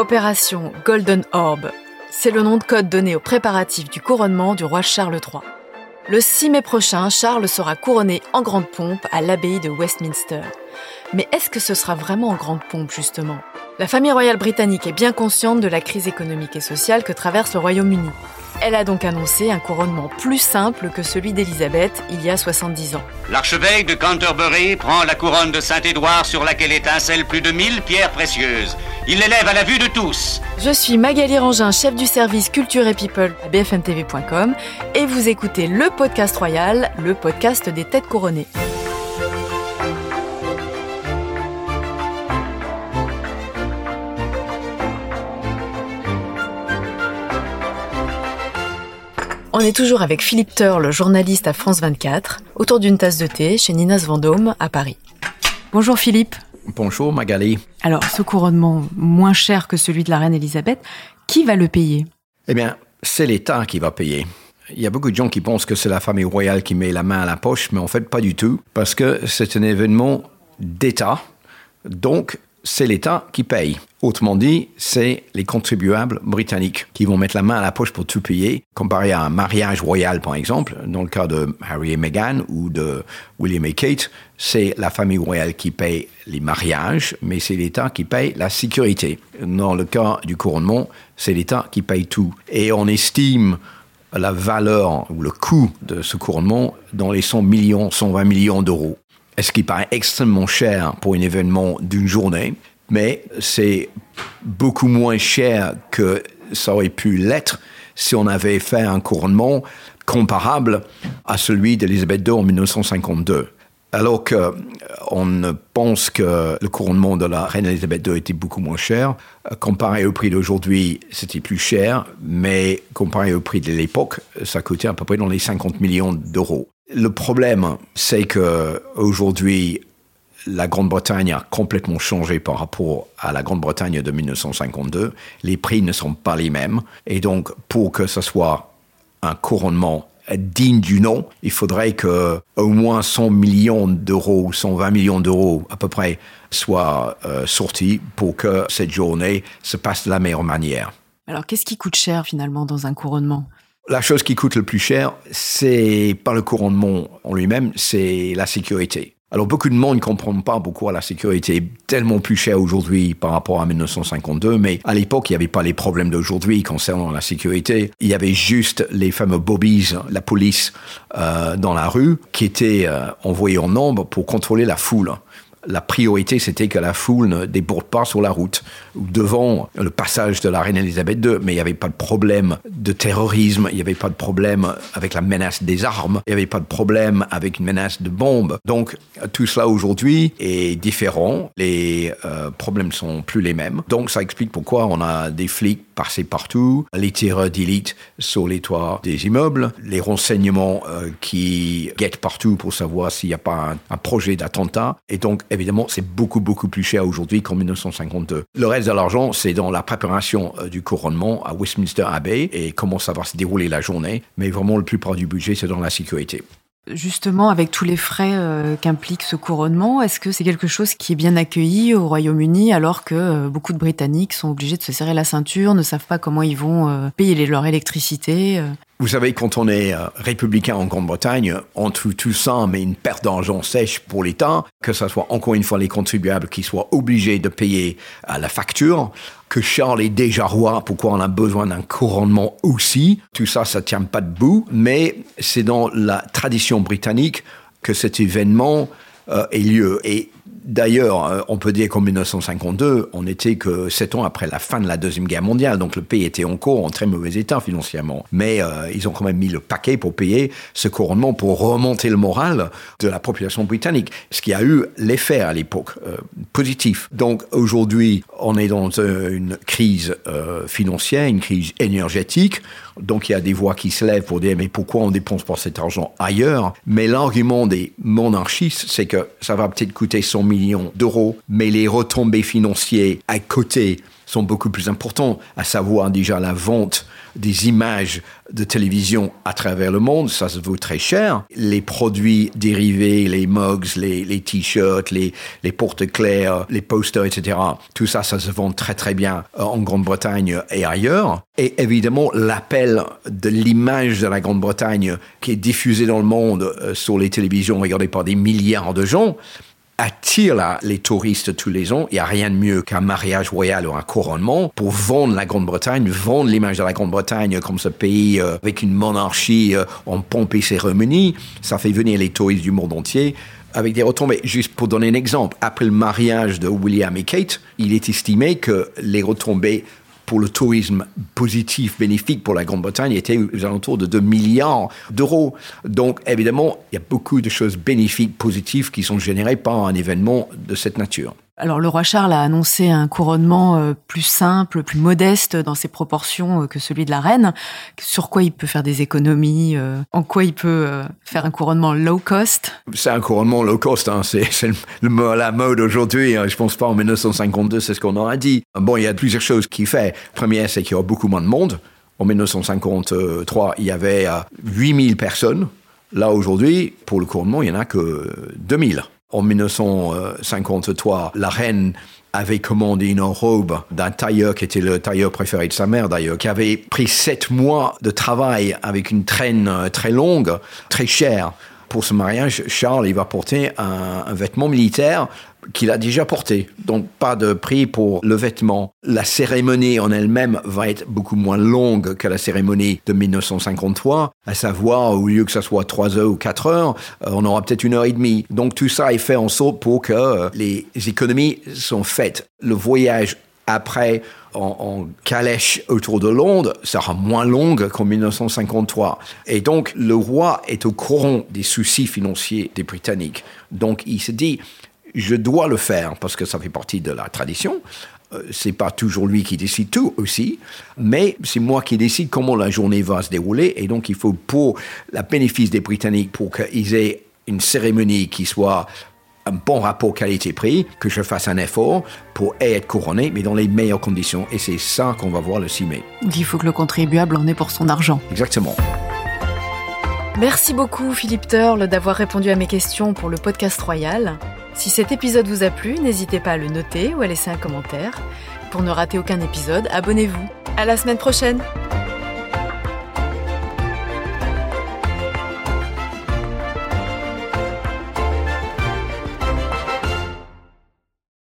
Opération Golden Orb, c'est le nom de code donné aux préparatifs du couronnement du roi Charles III. Le 6 mai prochain, Charles sera couronné en grande pompe à l'abbaye de Westminster. Mais est-ce que ce sera vraiment en grande pompe justement? La famille royale britannique est bien consciente de la crise économique et sociale que traverse le Royaume-Uni. Elle a donc annoncé un couronnement plus simple que celui d'Élisabeth il y a 70 ans. L'archevêque de Canterbury prend la couronne de Saint-Édouard sur laquelle étincellent plus de 1000 pierres précieuses. Il l'élève à la vue de tous. Je suis Magali Rangin, chef du service Culture et People à bfmtv.com et vous écoutez le podcast royal, le podcast des têtes couronnées. On est toujours avec Philippe le journaliste à France 24, autour d'une tasse de thé chez Ninas Vendôme à Paris. Bonjour Philippe. Bonjour Magali. Alors, ce couronnement moins cher que celui de la reine Elisabeth, qui va le payer? Eh bien, c'est l'État qui va payer. Il y a beaucoup de gens qui pensent que c'est la famille royale qui met la main à la poche, mais en fait pas du tout, parce que c'est un événement d'État. Donc, c'est l'État qui paye. Autrement dit, c'est les contribuables britanniques qui vont mettre la main à la poche pour tout payer, comparé à un mariage royal, par exemple. Dans le cas de Harry et Meghan ou de William et Kate, c'est la famille royale qui paye les mariages, mais c'est l'État qui paye la sécurité. Dans le cas du couronnement, c'est l'État qui paye tout. Et on estime la valeur ou le coût de ce couronnement dans les 100 millions, 120 millions d'euros ce qui paraît extrêmement cher pour un événement d'une journée, mais c'est beaucoup moins cher que ça aurait pu l'être si on avait fait un couronnement comparable à celui d'Elisabeth II en 1952. Alors qu'on pense que le couronnement de la reine Elisabeth II était beaucoup moins cher, comparé au prix d'aujourd'hui, c'était plus cher, mais comparé au prix de l'époque, ça coûtait à peu près dans les 50 millions d'euros. Le problème, c'est que aujourd'hui, la Grande-Bretagne a complètement changé par rapport à la Grande-Bretagne de 1952. Les prix ne sont pas les mêmes. Et donc, pour que ce soit un couronnement digne du nom, il faudrait que au moins 100 millions d'euros, 120 millions d'euros à peu près, soient euh, sortis pour que cette journée se passe de la meilleure manière. Alors, qu'est-ce qui coûte cher finalement dans un couronnement? La chose qui coûte le plus cher, c'est pas le couronnement en lui-même, c'est la sécurité. Alors beaucoup de monde ne comprend pas pourquoi la sécurité est tellement plus chère aujourd'hui par rapport à 1952, mais à l'époque, il n'y avait pas les problèmes d'aujourd'hui concernant la sécurité. Il y avait juste les fameux bobbies, la police euh, dans la rue, qui étaient euh, envoyés en nombre pour contrôler la foule la priorité, c'était que la foule ne déborde pas sur la route ou devant le passage de la reine Elisabeth II. Mais il n'y avait pas de problème de terrorisme, il n'y avait pas de problème avec la menace des armes, il n'y avait pas de problème avec une menace de bombes. Donc tout cela aujourd'hui est différent, les euh, problèmes sont plus les mêmes. Donc ça explique pourquoi on a des flics passés partout, les tireurs d'élite sur les toits des immeubles, les renseignements euh, qui guettent partout pour savoir s'il n'y a pas un projet d'attentat. Et donc évidemment, c'est beaucoup, beaucoup plus cher aujourd'hui qu'en 1952. Le reste de l'argent, c'est dans la préparation euh, du couronnement à Westminster Abbey et comment ça va se dérouler la journée. Mais vraiment, le plus près du budget, c'est dans la sécurité. Justement, avec tous les frais euh, qu'implique ce couronnement, est-ce que c'est quelque chose qui est bien accueilli au Royaume-Uni alors que euh, beaucoup de Britanniques sont obligés de se serrer la ceinture, ne savent pas comment ils vont payer leur électricité vous savez, quand on est euh, républicain en Grande-Bretagne, on trouve tout ça, mais une perte d'argent sèche pour l'État, que ce soit encore une fois les contribuables qui soient obligés de payer euh, la facture, que Charles est déjà roi, pourquoi on a besoin d'un couronnement aussi? Tout ça, ça tient pas debout, mais c'est dans la tradition britannique que cet événement euh, ait lieu. Et D'ailleurs, euh, on peut dire qu'en 1952, on n'était que sept ans après la fin de la Deuxième Guerre mondiale, donc le pays était encore en très mauvais état financièrement. Mais euh, ils ont quand même mis le paquet pour payer ce couronnement, pour remonter le moral de la population britannique, ce qui a eu l'effet à l'époque euh, positif. Donc aujourd'hui, on est dans une crise financière, une crise énergétique. Donc il y a des voix qui se lèvent pour dire mais pourquoi on dépense pas cet argent ailleurs? Mais l'argument des monarchistes, c'est que ça va peut-être coûter 100 000 millions d'euros, mais les retombées financières à côté sont beaucoup plus importants, à savoir déjà la vente des images de télévision à travers le monde, ça se vaut très cher. Les produits dérivés, les mugs, les, les t-shirts, les, les porte-clairs, les posters, etc. Tout ça, ça se vend très très bien euh, en Grande-Bretagne et ailleurs. Et évidemment, l'appel de l'image de la Grande-Bretagne qui est diffusée dans le monde euh, sur les télévisions regardées par des milliards de gens, attire les touristes tous les ans. Il n'y a rien de mieux qu'un mariage royal ou un couronnement pour vendre la Grande-Bretagne, vendre l'image de la Grande-Bretagne comme ce pays euh, avec une monarchie euh, en pompe et cérémonie. Ça fait venir les touristes du monde entier avec des retombées. Juste pour donner un exemple, après le mariage de William et Kate, il est estimé que les retombées pour le tourisme positif, bénéfique pour la Grande-Bretagne était aux alentours de 2 milliards d'euros. Donc, évidemment, il y a beaucoup de choses bénéfiques, positives qui sont générées par un événement de cette nature. Alors le roi Charles a annoncé un couronnement euh, plus simple, plus modeste dans ses proportions euh, que celui de la reine. Sur quoi il peut faire des économies euh, En quoi il peut faire un couronnement low cost? C'est un couronnement low cost, hein. c'est la mode aujourd'hui. Hein. Je pense pas en 1952, c'est ce qu'on aurait dit. Bon, il y a plusieurs choses qu'il fait. Première, c'est qu'il y a beaucoup moins de monde. En 1953, il y avait 8000 personnes. Là, aujourd'hui, pour le couronnement, il n'y en a que 2000. En 1953, la reine avait commandé une robe d'un tailleur qui était le tailleur préféré de sa mère d'ailleurs, qui avait pris sept mois de travail avec une traîne euh, très longue, très chère. Pour ce mariage, Charles, il va porter un vêtement militaire qu'il a déjà porté. Donc pas de prix pour le vêtement. La cérémonie en elle-même va être beaucoup moins longue que la cérémonie de 1953, à savoir au lieu que ce soit 3 heures ou 4 heures, euh, on aura peut-être une heure et demie. Donc tout ça est fait en sorte pour que euh, les économies sont faites. Le voyage après en, calèche autour de Londres sera moins longue qu'en 1953. Et donc, le roi est au courant des soucis financiers des Britanniques. Donc, il se dit, je dois le faire parce que ça fait partie de la tradition. Euh, c'est pas toujours lui qui décide tout aussi, mais c'est moi qui décide comment la journée va se dérouler. Et donc, il faut pour la bénéfice des Britanniques, pour qu'ils aient une cérémonie qui soit un bon rapport qualité-prix, que je fasse un effort pour être couronné, mais dans les meilleures conditions. Et c'est ça qu'on va voir le 6 mai. Il faut que le contribuable en ait pour son argent. Exactement. Merci beaucoup Philippe Turle d'avoir répondu à mes questions pour le podcast royal. Si cet épisode vous a plu, n'hésitez pas à le noter ou à laisser un commentaire. Pour ne rater aucun épisode, abonnez-vous. À la semaine prochaine!